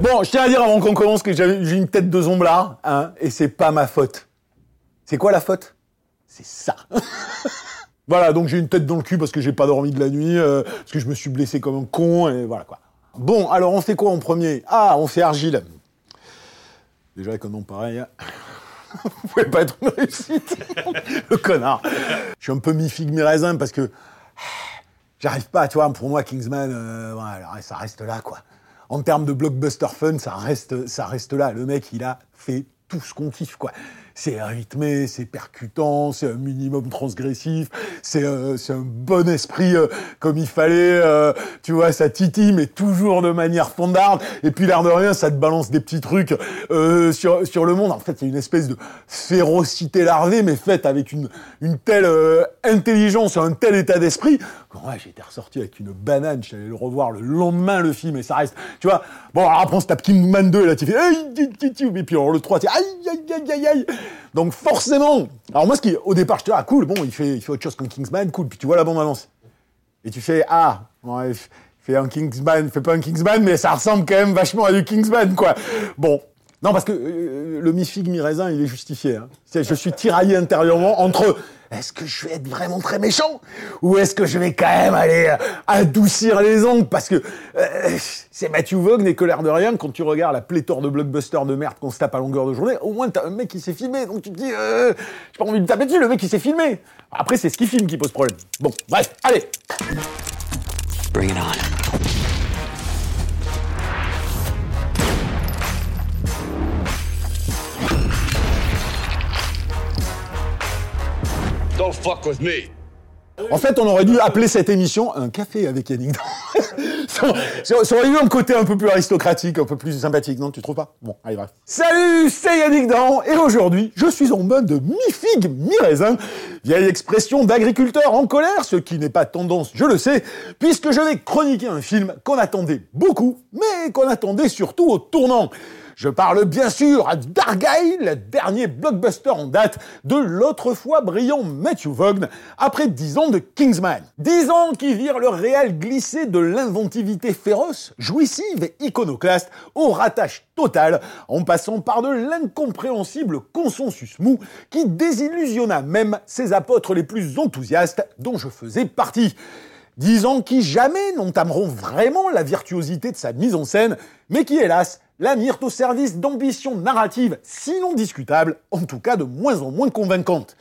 Bon, je tiens à dire avant qu'on commence que j'ai une tête de zomblard, hein, et c'est pas ma faute. C'est quoi la faute? C'est ça. voilà, donc j'ai une tête dans le cul parce que j'ai pas dormi de la nuit, euh, parce que je me suis blessé comme un con, et voilà quoi. Bon, alors on fait quoi en premier? Ah, on fait Argile. Déjà avec un nom pareil, hein. vous pouvez pas être une réussite. le connard. Je suis un peu mi-figue, mi-raisin parce que j'arrive pas, tu vois, pour moi, Kingsman, euh, ça reste là, quoi. En termes de blockbuster fun, ça reste, ça reste là. Le mec, il a fait tout ce qu'on kiffe, quoi. C'est rythmé, c'est percutant, c'est un minimum transgressif, c'est euh, un bon esprit euh, comme il fallait, euh, tu vois, ça titille, mais toujours de manière fondarde. Et puis l'air de rien, ça te balance des petits trucs euh, sur, sur le monde. En fait, c'est une espèce de férocité larvée, mais faite avec une, une telle intelligence, un tel état d'esprit. Ouais, j'étais ressorti avec une banane, j'allais le revoir le lendemain, le film, et ça reste, tu vois. Bon, alors après, on se tape Kingman 2, et là, tu fais, et puis alors le 3, tu aïe, aïe, aïe, aïe, aïe. Donc forcément, alors moi, ce qui, au départ, je te dis, ah cool, bon, il fait, il fait autre chose qu'un Kingsman, cool, puis tu vois la bande-annonce. Et tu fais, ah, ouais, il fait un Kingsman, il fait pas un Kingsman, mais ça ressemble quand même vachement à du Kingsman, quoi. Bon. Non, parce que euh, le mi-figue, mi-raisin, il est justifié. Hein. Je suis tiraillé intérieurement entre est-ce que je vais être vraiment très méchant ou est-ce que je vais quand même aller euh, adoucir les ongles? Parce que euh, c'est Matthew Vaughn et que l'air de rien, quand tu regardes la pléthore de blockbusters de merde qu'on se tape à longueur de journée, au moins t'as un mec qui s'est filmé, donc tu te dis, j'ai pas envie de taper dessus, le mec qui s'est filmé. Après, c'est ce qui filme qui pose problème. Bon, bref, allez Bring it on. Don't fuck with me. En fait, on aurait dû appeler cette émission un café avec Yannick ça, aurait eu un côté un peu plus aristocratique, un peu plus sympathique, non Tu trouves pas? Bon, allez, bref. Salut, c'est Yannick Dahan, et aujourd'hui, je suis en mode mi-figue, mi-raisin. Vieille expression d'agriculteur en colère, ce qui n'est pas tendance, je le sais, puisque je vais chroniquer un film qu'on attendait beaucoup, mais qu'on attendait surtout au tournant. Je parle bien sûr à le dernier blockbuster en date de l'autre fois brillant Matthew Vaughn, après 10 ans de Kingsman. 10 ans qui virent le réel glisser de l'inventivité féroce, jouissive et iconoclaste au rattache total, en passant par de l'incompréhensible consensus mou qui désillusionna même ses apôtres les plus enthousiastes dont je faisais partie. Dix qui jamais n'entameront vraiment la virtuosité de sa mise en scène, mais qui, hélas, la mirent au service d'ambitions narratives, sinon discutables, en tout cas de moins en moins convaincantes.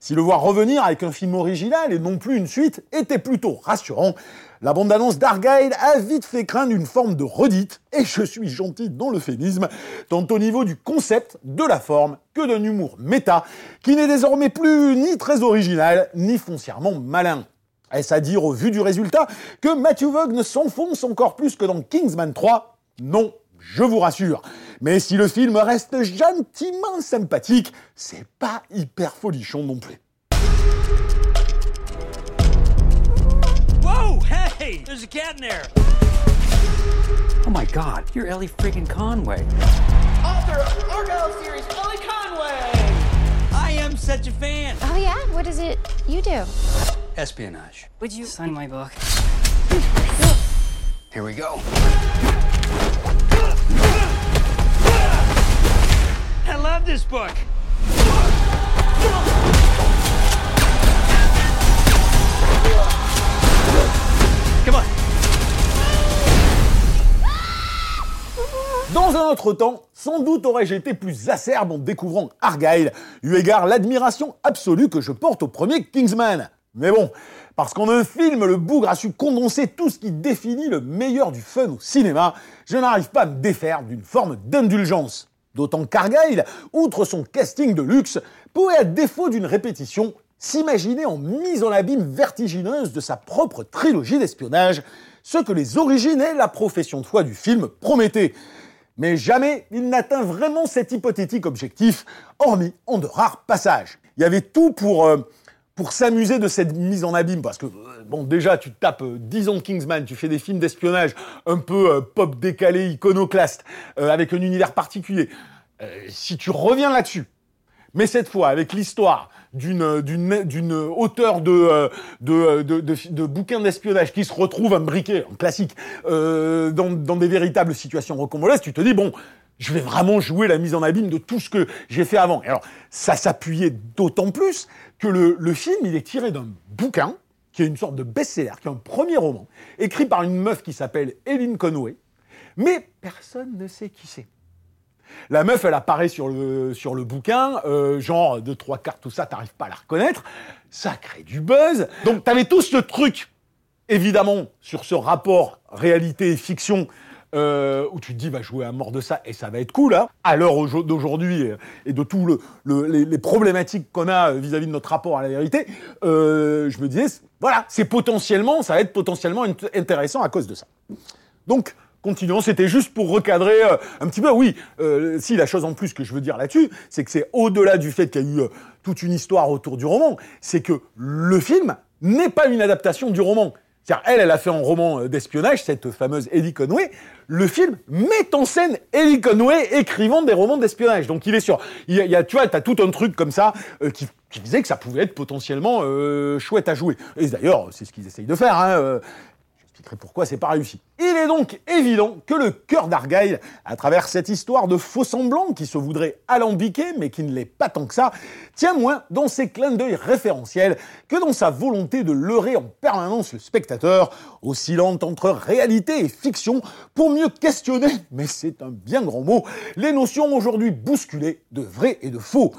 Si le voir revenir avec un film original et non plus une suite était plutôt rassurant, la bande-annonce d'Argyle a vite fait craindre une forme de redite, et je suis gentil dans l'euphémisme, tant au niveau du concept, de la forme, que d'un humour méta, qui n'est désormais plus ni très original, ni foncièrement malin. Est-ce à dire au vu du résultat que Matthew Vaughn s'enfonce encore plus que dans Kingsman 3 Non, je vous rassure. Mais si le film reste gentiment sympathique, c'est pas hyper folichon non plus. Whoa! Hey! There's a cat in there! Oh my god, you're Ellie friggin' Conway. author of Argyle series, Ellie Conway. I am such a fan! Oh yeah? What is it you do? Espionage. Would you sign my book? Here we go. I love this book! Come on! Dans un autre temps, sans doute aurais-je été plus acerbe en découvrant Argyle, eu égard l'admiration absolue que je porte au premier Kingsman. Mais bon, parce qu'en un film, le bougre a su condenser tout ce qui définit le meilleur du fun au cinéma, je n'arrive pas à me défaire d'une forme d'indulgence. D'autant qu'Argyle, outre son casting de luxe, pouvait à défaut d'une répétition s'imaginer en mise en abîme vertigineuse de sa propre trilogie d'espionnage, ce que les origines et la profession de foi du film promettaient. Mais jamais il n'atteint vraiment cet hypothétique objectif, hormis en de rares passages. Il y avait tout pour, euh, pour s'amuser de cette mise en abîme, parce que, euh, bon, déjà, tu tapes euh, 10 ans de Kingsman, tu fais des films d'espionnage un peu euh, pop décalé, iconoclaste, euh, avec un univers particulier. Euh, si tu reviens là-dessus, mais cette fois avec l'histoire d'une d'une d'une auteur de de, de, de, bouquins d'espionnage qui se retrouve imbriqué en classique euh, dans, dans des véritables situations rocambolesques, tu te dis bon, je vais vraiment jouer la mise en abîme de tout ce que j'ai fait avant. Alors ça s'appuyait d'autant plus que le, le film il est tiré d'un bouquin qui est une sorte de best-seller, qui est un premier roman écrit par une meuf qui s'appelle Eileen Conway, mais personne ne sait qui c'est. La meuf, elle apparaît sur le, sur le bouquin, euh, genre deux, trois cartes, tout ça, t'arrives pas à la reconnaître. Ça crée du buzz. Donc t'avais tout ce truc, évidemment, sur ce rapport réalité et fiction, euh, où tu te dis, va jouer à mort de ça, et ça va être cool, hein. À l'heure aujo- d'aujourd'hui, euh, et de tous le, le- les, problématiques qu'on a euh, vis-à-vis de notre rapport à la vérité, je me disais, voilà, c'est potentiellement, ça va être potentiellement int- intéressant à cause de ça. Donc, continuons, c'était juste pour recadrer un petit peu. Oui, si la chose en plus que je veux dire là-dessus, c'est que c'est au-delà du fait qu'il y a eu toute une histoire autour du roman, c'est que le film n'est pas une adaptation du roman. Elle, elle a fait un roman euh, d'espionnage, cette fameuse Ellie Conway. Le film met en scène Ellie Conway écrivant des romans d'espionnage. Donc, il est sûr. Il y a, tu vois, t'as tout un truc comme ça euh, qui, qui disait que ça pouvait être potentiellement euh, chouette à jouer. Et d'ailleurs, c'est ce qu'ils essayent de faire. Hein, J'expliquerai pourquoi c'est pas réussi. Il est donc évident que le cœur d'Argyle, à travers cette histoire de faux semblants qui se voudrait alambiqué mais qui ne l'est pas tant que ça, tient moins dans ses clins d'œil référentiels que dans sa volonté de leurrer en permanence le spectateur, oscillant entre réalité et fiction pour mieux questionner, mais c'est un bien grand mot, les notions aujourd'hui bousculées de vrai et de faux.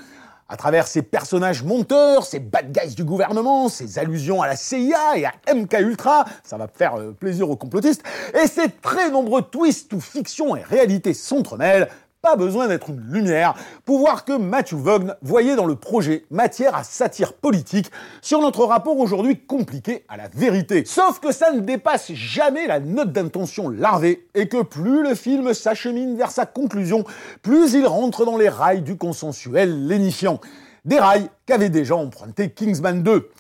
À travers ces personnages monteurs, ces bad guys du gouvernement, ces allusions à la CIA et à MK Ultra, ça va faire euh, plaisir aux complotistes, et ces très nombreux twists où fiction et réalité s'entremêlent, pas besoin d'être une lumière pour voir que Matthew Vaughn voyait dans le projet matière à satire politique sur notre rapport aujourd'hui compliqué à la vérité. Sauf que ça ne dépasse jamais la note d'intention larvée et que plus le film s'achemine vers sa conclusion, plus il rentre dans les rails du consensuel lénifiant. Des rails qu'avait déjà emprunté Kingsman 2.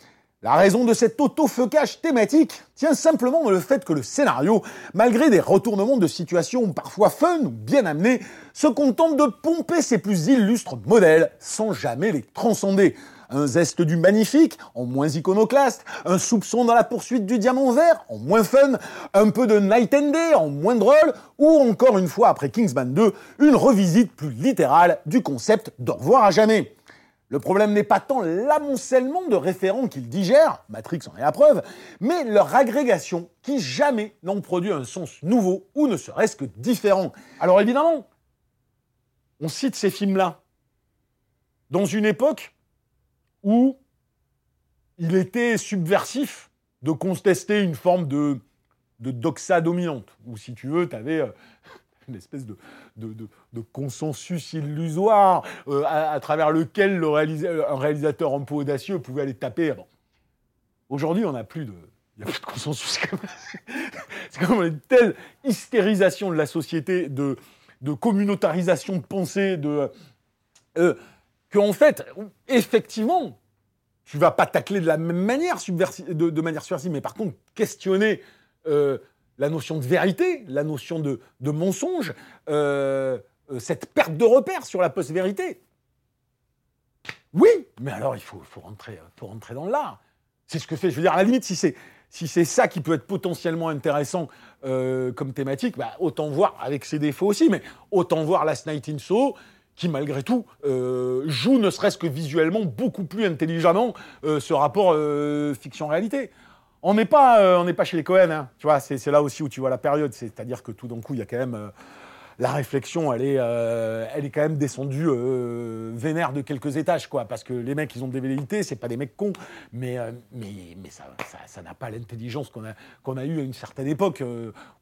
La raison de cet auto-focage thématique tient simplement dans le fait que le scénario, malgré des retournements de situation parfois fun ou bien amenés, se contente de pomper ses plus illustres modèles sans jamais les transcender. Un zeste du magnifique, en moins iconoclaste, un soupçon dans la poursuite du diamant vert, en moins fun, un peu de Night and Day, en moins drôle, ou encore une fois après Kingsman 2, une revisite plus littérale du concept d'au revoir à jamais. Le problème n'est pas tant l'amoncellement de référents qu'ils digèrent, Matrix en est la preuve, mais leur agrégation qui jamais n'ont produit un sens nouveau ou ne serait-ce que différent. Alors évidemment, on cite ces films-là dans une époque où il était subversif de contester une forme de, doxa dominante, ou si tu veux, tu avais une espèce de, de, de- consensus illusoire euh, à, travers lequel un réalisateur un peu audacieux pouvait aller taper. Aujourd'hui, on n'a plus de. Il n'y a plus de consensus. C'est comme- une telle hystérisation de la société, de, de communautarisation de pensée, de, euh, qu'en fait, effectivement, tu vas pas tacler de la même manière, de manière subversive, mais par contre, questionner euh, la notion de vérité, la notion de, mensonge, euh, euh, cette perte de repère sur la post-vérité. Oui, mais alors il faut, faut rentrer, dans l'art. C'est ce que fait, je veux dire, à la limite, si c'est ça qui peut être potentiellement intéressant euh, comme thématique, bah, autant voir avec ses défauts aussi, mais autant voir Last Night in Soho, qui malgré tout euh, joue ne serait-ce que visuellement beaucoup plus intelligemment euh, ce rapport euh, fiction-réalité. On n'est pas, euh, on n'est pas chez les Cohen, hein, tu vois, c'est là aussi où tu vois la période, c'est-à-dire que tout d'un coup, il y a quand même euh, la réflexion, elle est, euh, elle est quand même descendue euh, vénère de quelques étages, quoi. Parce que les mecs, ils ont des velléités, c'est pas des mecs cons, mais, euh, mais, mais ça ça, ça n'a pas l'intelligence qu'on a, a eu à une certaine époque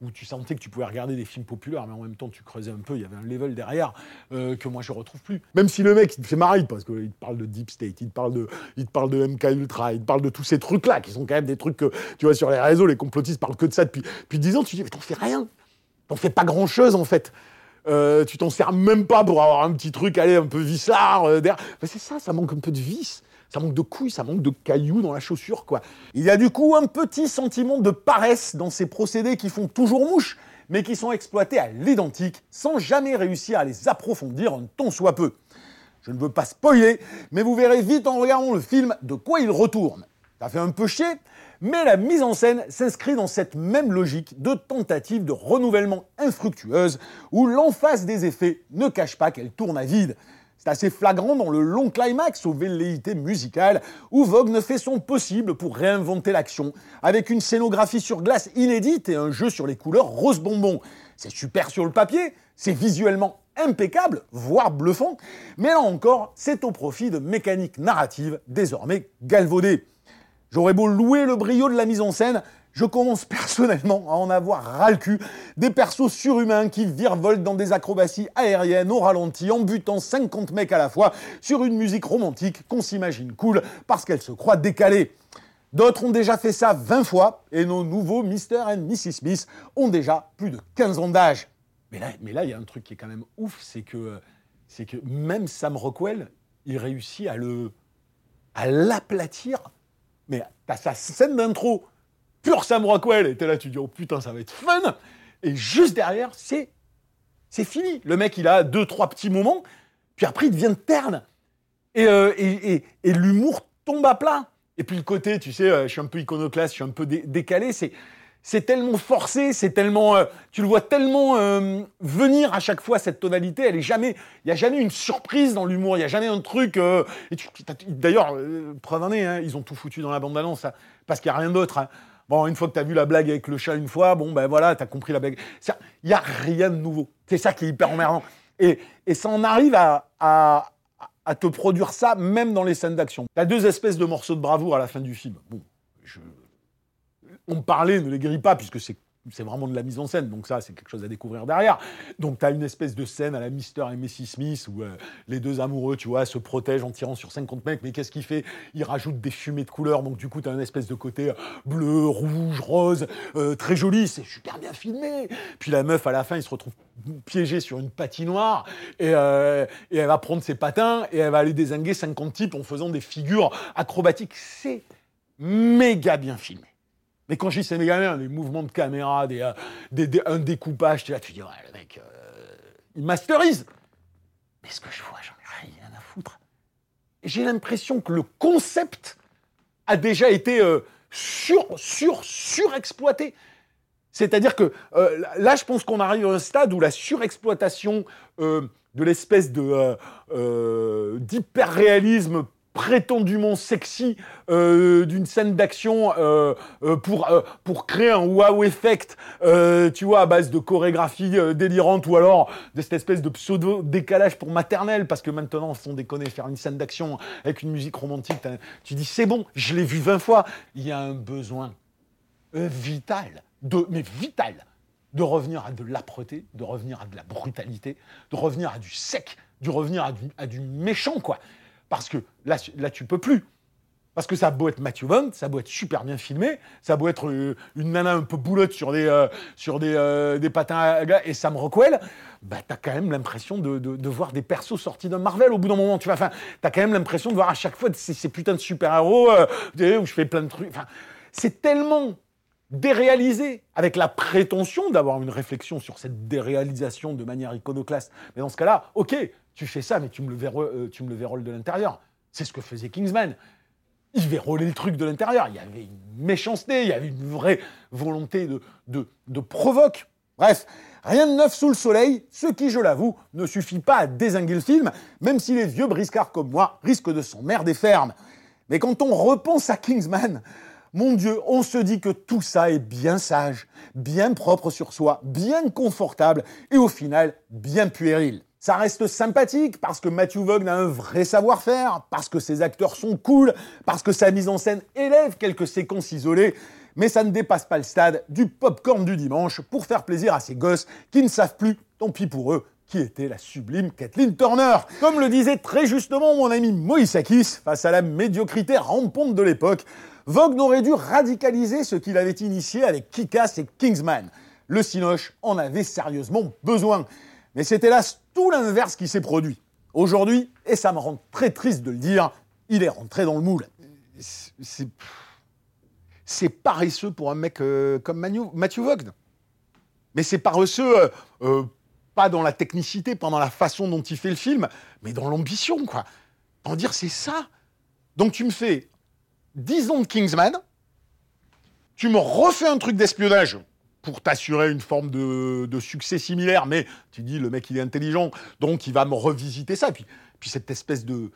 où tu sentais que tu pouvais regarder des films populaires, mais en même temps, tu creusais un peu, il y avait un level derrière que moi je retrouve plus. Même si le mec, il te fait marrer parce qu'il te parle de Deep State, il te parle de, il te parle de MK Ultra, il te parle de tous ces trucs-là qui sont quand même des trucs que tu vois sur les réseaux, les complotistes parlent que de ça depuis, depuis 10 ans. Tu dis, mais t'en fais rien. T'en fais pas grand chose en fait. Euh, tu t'en sers même pas pour avoir un petit truc, allez, un peu vissard. euh, derrière. C'est ça, ça manque un peu de vis. Ça manque de couilles, ça manque de cailloux dans la chaussure, quoi. Il y a du coup un petit sentiment de paresse dans ces procédés qui font toujours mouche, mais qui sont exploités à l'identique, sans jamais réussir à les approfondir un tant soit peu. Je ne veux pas spoiler, mais vous verrez vite en regardant le film de quoi il retourne. Ça fait un peu chier, mais la mise en scène s'inscrit dans cette même logique de tentative de renouvellement infructueuse, où l'emphase des effets ne cache pas qu'elle tourne à vide. C'est assez flagrant dans le long climax aux velléités musicales, où Vogue ne fait son possible pour réinventer l'action, avec une scénographie sur glace inédite et un jeu sur les couleurs rose bonbon. C'est super sur le papier, c'est visuellement impeccable, voire bluffant, mais là encore, c'est au profit de mécaniques narratives désormais galvaudées. J'aurais beau louer le brio de la mise en scène, je commence personnellement à en avoir ras le cul. Des persos surhumains qui virevoltent dans des acrobaties aériennes au ralenti en butant 50 mecs à la fois sur une musique romantique qu'on s'imagine cool parce qu'elle se croit décalée. D'autres ont déjà fait ça 20 fois et nos nouveaux Mr. and Mrs. Smith ont déjà plus de 15 ans d'âge. Mais là, il y a un truc qui est quand même ouf, c'est que, même Sam Rockwell, il réussit à à l'aplatir. Mais t'as sa scène d'intro, pur Sam Rockwell, et t'es là, tu dis, oh putain, ça va être fun. Et juste derrière, c'est, c'est fini. Le mec, il a deux, trois petits moments, puis après, il devient terne. Et, euh, et, et, l'humour tombe à plat. Et puis le côté, tu sais, euh, je suis un peu iconoclaste, je suis un peu dé- décalé, c'est c'est tellement forcé, c'est tellement, euh, tu le vois tellement euh, venir à chaque fois cette tonalité. Elle est jamais, il y a jamais une surprise dans l'humour, il y a jamais un truc. euh, t'as- D'ailleurs, euh, preuve en est, hein, ils ont tout foutu dans la bande annonce, hein, parce qu'il y a rien d'autre. hein. Bon, une fois que tu as vu la blague avec le chat une fois, bon ben voilà, tu as compris la blague. Il y a rien de nouveau. C'est ça qui est hyper emmerdant. Et, et ça en arrive à, à, te produire ça même dans les scènes d'action. Tu as deux espèces de morceaux de bravoure à la fin du film. Bon, je, on parlait, ne les grille pas, puisque c'est c'est vraiment de la mise en scène, donc ça, c'est quelque chose à découvrir derrière. Donc, tu as une espèce de scène à la Mister et Mrs. Smith où euh, les deux amoureux, tu vois, se protègent en tirant sur 50 mecs, mais qu'est-ce qu'il fait? Il rajoute des fumées de couleurs, donc du coup, tu as une espèce de côté euh, bleu, rouge, rose, euh, très joli, c'est super bien filmé. Puis la meuf, à la fin, il se retrouve piégé sur une patinoire et, et elle va prendre ses patins et elle va aller désinguer 50 types en faisant des figures acrobatiques. C'est méga bien filmé. Mais quand je dis les mouvements de caméra, des, euh, des- des- un découpage, tu, tu dis, ouais, le mec, euh, il masterise. Mais ce que je vois, j'en ai rien à foutre. J'ai l'impression que le concept a déjà été euh, sur, sur, surexploité. C'est-à-dire que là, je pense qu'on arrive à un stade où la surexploitation de l'espèce de d'hyper-réalisme prétendument sexy euh, d'une scène d'action euh, euh, pour, créer un wow effect, tu vois, à base de chorégraphie délirante ou alors de cette espèce de pseudo-décalage pour maternelle, parce que maintenant, sans déconner, faire une scène d'action avec une musique romantique, tu dis c'est bon, je l'ai vu 20 fois, il y a un besoin vital, de, mais vital, de revenir à de l'âpreté, de revenir à de la brutalité, de revenir à du sec, de revenir du, à du méchant, quoi. Parce que là, là, tu peux plus. Parce que ça a beau être Matthew Vaughn, ça a beau être super bien filmé, ça a beau être euh, une nana un peu boulotte sur des, euh, sur des, euh, des patins à glace et Sam Rockwell, bah t'as quand même l'impression de, de- de voir des persos sortis d'un Marvel au bout d'un moment. Tu vois, enfin, t'as quand même l'impression de voir à chaque fois ces, ces putains de super-héros où je fais plein de trucs. Enfin, c'est tellement déréalisé, avec la prétention d'avoir une réflexion sur cette déréalisation de manière iconoclaste. Mais dans ce cas-là, ok, tu fais ça, mais tu me le, verro- euh, le de l'intérieur. C'est ce que faisait Kingsman. Il verrouillait le truc de l'intérieur. Il y avait une méchanceté, il y avait une vraie volonté de, de, provoque. Bref, rien de neuf sous le soleil, ce qui, je l'avoue, ne suffit pas à désinguer le film, même si les vieux briscards comme moi risquent de s'emmerder ferme. Mais quand on repense à Kingsman, Mon Dieu, on se dit que tout ça est bien sage, bien propre sur soi, bien confortable et au final bien puéril. Ça reste sympathique parce que Matthew Vaughn a un vrai savoir-faire, parce que ses acteurs sont cool, parce que sa mise en scène élève quelques séquences isolées, mais ça ne dépasse pas le stade du popcorn du dimanche pour faire plaisir à ces gosses qui ne savent plus, tant pis pour eux, qui était la sublime Kathleen Turner. Comme le disait très justement mon ami Moïsakis, face à la médiocrité rampante de l'époque, Vogue aurait dû radicaliser ce qu'il avait initié avec Kick-Ass et Kingsman. Le Cinoche en avait sérieusement besoin. Mais c'est hélas tout l'inverse qui s'est produit. Aujourd'hui, et ça me rend très triste de le dire, il est rentré dans le moule. C'est... Paresseux pour un mec euh, comme Matthew Vaughn. Mais c'est paresseux euh, euh, pas dans la technicité, pas dans la façon dont il fait le film, mais dans l'ambition, quoi. En dire, c'est ça. Donc tu me fais 10 ans de Kingsman, tu me refais un truc d'espionnage pour t'assurer une forme de, succès similaire, mais tu dis, le mec, il est intelligent, donc il va me revisiter ça. Puis, cette espèce de,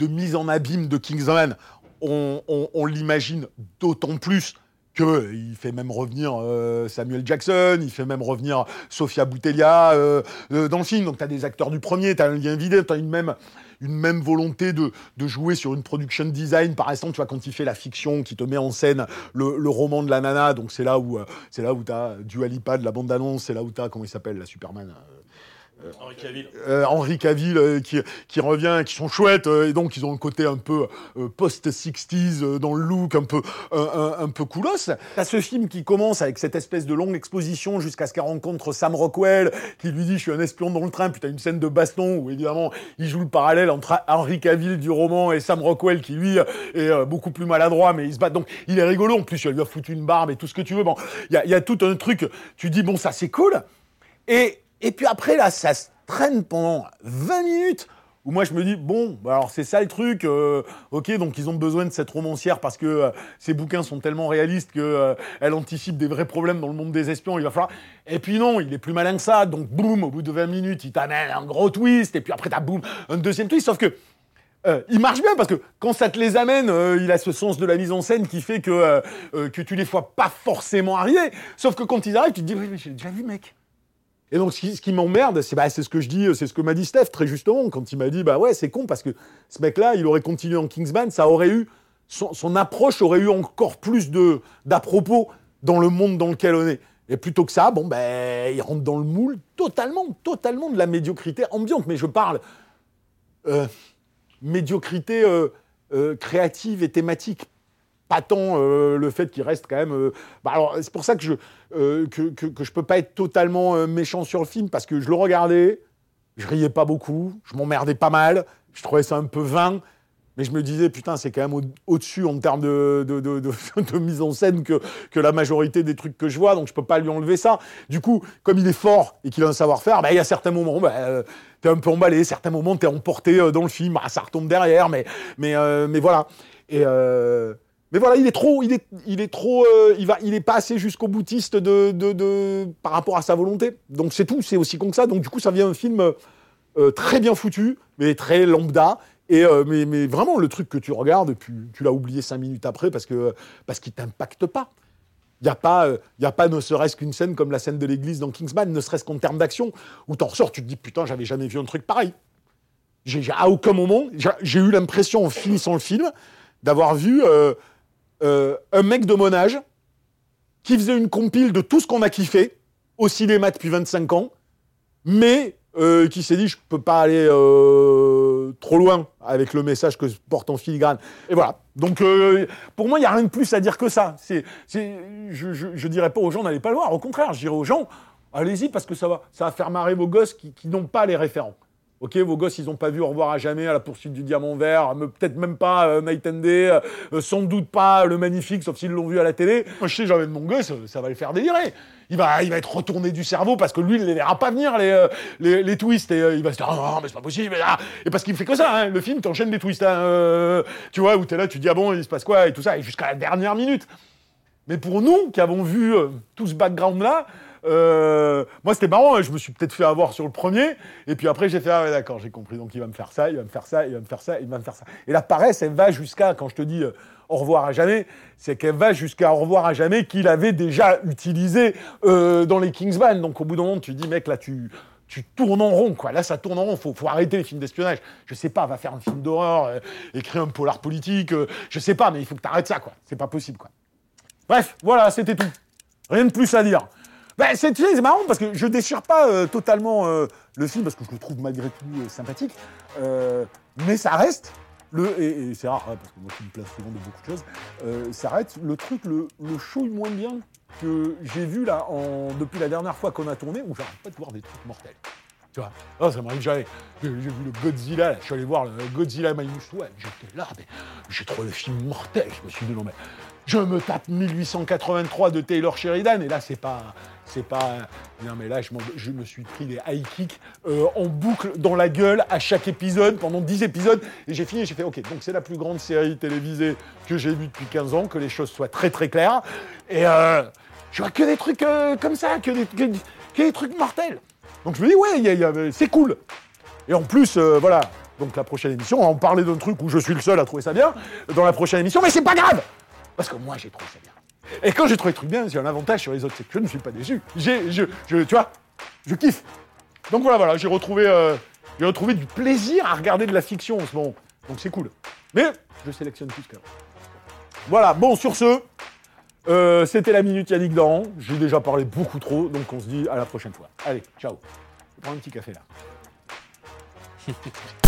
mise en abîme de Kingsman, on, on l'imagine d'autant plus qu'il fait même revenir euh, Samuel Jackson, il fait même revenir Sofia Boutella euh, euh, dans le film. Donc tu as des acteurs du premier, tu as un lien vidéo, tu as une même, une même volonté de, de, jouer sur une production design. Par exemple, tu vois, quand il fait la fiction, qui te met en scène le, roman de la nana, donc c'est là où, c'est là où tu as Dua Lipa de la bande-annonce, c'est là où tu as, comment il s'appelle, la Superman euh, Henri Cavill, euh, Henri euh, qui, revient, qui sont chouettes et donc ils ont un côté un peu post-60s dans le look, un peu un, peu coolos. T'as ce film qui commence avec cette espèce de longue exposition jusqu'à ce qu'elle rencontre Sam Rockwell qui lui dit je suis un espion dans le train. Puis t'as une scène de baston où évidemment il joue le parallèle entre Henri Cavill du roman et Sam Rockwell qui lui est beaucoup plus maladroit mais il se bat donc il est rigolo. En plus il lui a foutu une barbe et tout ce que tu veux. Bon, il y y a tout un truc. Tu dis bon ça c'est cool et et puis après, là, ça se traîne pendant 20 minutes où moi je me dis, bon, bah alors c'est ça le truc, euh, ok, donc ils ont besoin de cette romancière parce que euh, bouquins sont tellement réalistes qu'elle euh, anticipe des vrais problèmes dans le monde des espions, il va falloir... Et puis non, il est plus malin que ça, donc boum, au bout de 20 minutes, il t'amène un gros twist, et puis après t'as boum, un deuxième twist, sauf que... Euh, il marche bien parce que quand ça te les amène, euh, il a ce sens de la mise en scène qui fait que, que tu les vois pas forcément arriver. Sauf que quand ils arrivent, tu te dis, oui, mais j'ai déjà vu, mec. Et donc, ce qui, m'emmerde, c'est bah, ce que je dis, c'est ce que m'a dit Steph très justement quand il m'a dit, bah ouais, c'est con parce que ce mec-là, il aurait continué en Kingsman, ça aurait eu son, approche aurait eu encore plus de d'à propos dans le monde dans lequel on est. Et plutôt que ça, bon ben, il rentre dans le moule totalement, totalement de la médiocrité ambiante. Mais je parle euh, médiocrité euh, euh, créative et thématique pas tant euh, le fait qu'il reste quand même. Euh, bah alors c'est pour ça que je euh, que, que, je peux pas être totalement euh, méchant sur le film parce que je le regardais, je riais pas beaucoup, je m'emmerdais pas mal, je trouvais ça un peu vain. Mais je me disais, putain, c'est quand même au-dessus au en termes de, de, de, mise en scène que, que la majorité des trucs que je vois, donc je peux pas lui enlever ça. Du coup, comme il est fort et qu'il a un savoir-faire, bah, il y a certains moments, bah, euh, t'es un peu emballé, certains moments, t'es emporté dans le film, bah, ça retombe derrière, mais, mais, mais voilà. Et, mais voilà, il est trop, il est, il est trop, euh, il va, il est pas assez jusqu'au boutiste de, de, de, par rapport à sa volonté. Donc c'est tout, c'est aussi con que ça. Donc du coup, ça vient un film euh, très bien foutu, mais très lambda. Et euh, mais, mais, vraiment, le truc que tu regardes, puis tu l'as oublié cinq minutes après parce que parce qu'il t'impacte pas. Il n'y a pas, il y a pas ne serait-ce qu'une scène comme la scène de l'église dans Kingsman, ne serait-ce qu'en termes d'action, où t'en ressors, tu te dis putain, j'avais jamais vu un truc pareil. J'ai à aucun moment, j'ai eu l'impression en finissant le film d'avoir vu euh, euh, un mec de mon âge qui faisait une compile de tout ce qu'on a kiffé au cinéma depuis 25 ans, mais euh, qui s'est dit je peux pas aller euh, trop loin avec le message que porte en filigrane. Et voilà. Donc pour moi, il n'y a rien de plus à dire que ça. Je, je, je dirais pas aux gens n'allez pas le voir. Au contraire, je dirais aux gens allez-y parce que ça va, faire marrer vos gosses qui n'ont pas les référents. Ok, vos gosses, ils n'ont pas vu Au revoir à jamais à la poursuite du diamant vert, peut-être même pas euh, Night and Day, euh, sans doute pas Le Magnifique, sauf s'ils l'ont vu à la télé. Moi, je sais, j'emmène mon gosse, ça va le faire délirer. Il va, il va être retourné du cerveau parce que lui, il ne les verra pas venir, les, euh, les, twists, et il va se dire, oh non, mais c'est pas possible, ah. et parce qu'il fait que ça, hein, le film t'enchaîne des twists, hein, tu vois, où t'es là, tu dis, ah bon, il se passe quoi, et tout ça, et jusqu'à la dernière minute. Mais pour nous, qui avons vu tout ce background-là, euh, moi, c'était marrant, hein, je me suis peut-être fait avoir sur le premier, et puis après, j'ai fait, ah ouais, d'accord, j'ai compris, donc il va me faire ça, il va me faire ça, il va me faire ça, il va me faire ça. Et la paresse, elle va jusqu'à, quand je te dis, euh, au revoir à jamais, c'est qu'elle va jusqu'à au revoir à jamais qu'il avait déjà utilisé euh, dans les Kingsman. Donc au bout d'un moment, tu dis, mec, là, tu, tu tournes en rond, quoi. Là, ça tourne en rond. Faut, faut arrêter les films d'espionnage. Je sais pas, va faire un film d'horreur, euh, écrire un polar politique, euh, je sais pas, mais il faut que tu arrêtes ça, quoi. C'est pas possible, quoi. Bref, voilà, c'était tout. Rien de plus à dire. Ben, c'est marrant parce que je déchire pas euh, totalement euh, le film parce que je le trouve malgré tout euh, sympathique, mais ça reste le et, c'est rare hein, parce que moi qui me place souvent de beaucoup de choses, ça reste le truc le, le moins bien que j'ai vu là en, depuis la dernière fois qu'on a tourné où j'arrête pas de voir des trucs mortels. Tu vois, ah, ça m'arrive jamais. J'ai vu le Godzilla, je suis allé voir le Godzilla Minus One, j'étais là, mais j'ai trouvé le film mortel. Je me suis dit non mais je me tape 1883 de Taylor Sheridan et là c'est pas c'est pas non mais là je, me suis pris des high kicks euh, en boucle dans la gueule à chaque épisode pendant 10 épisodes et j'ai fini j'ai fait ok donc c'est la plus grande série télévisée que j'ai vue depuis 15 ans que les choses soient très très claires et euh, je vois que des trucs euh, comme ça que des, que, des trucs mortels. Donc je me dis ouais c'est cool. Et en plus, euh, voilà, donc la prochaine émission, on va en parler d'un truc où je suis le seul à trouver ça bien, dans la prochaine émission, mais c'est pas grave Parce que moi, j'ai trouvé ça bien. Et quand j'ai trouvé le truc bien, j'ai un avantage sur les autres, c'est je ne suis pas déçu. J'ai, tu vois, je kiffe. Donc voilà, voilà, j'ai retrouvé, euh, j'ai retrouvé du plaisir à regarder de la fiction en ce moment. Donc c'est cool. Mais je sélectionne plus qu'avant. Voilà, bon, sur ce, euh, c'était la Minute Yannick Dahan. J'ai déjà parlé beaucoup trop, donc on se dit à la prochaine fois. Allez, ciao. Je prends un petit café là.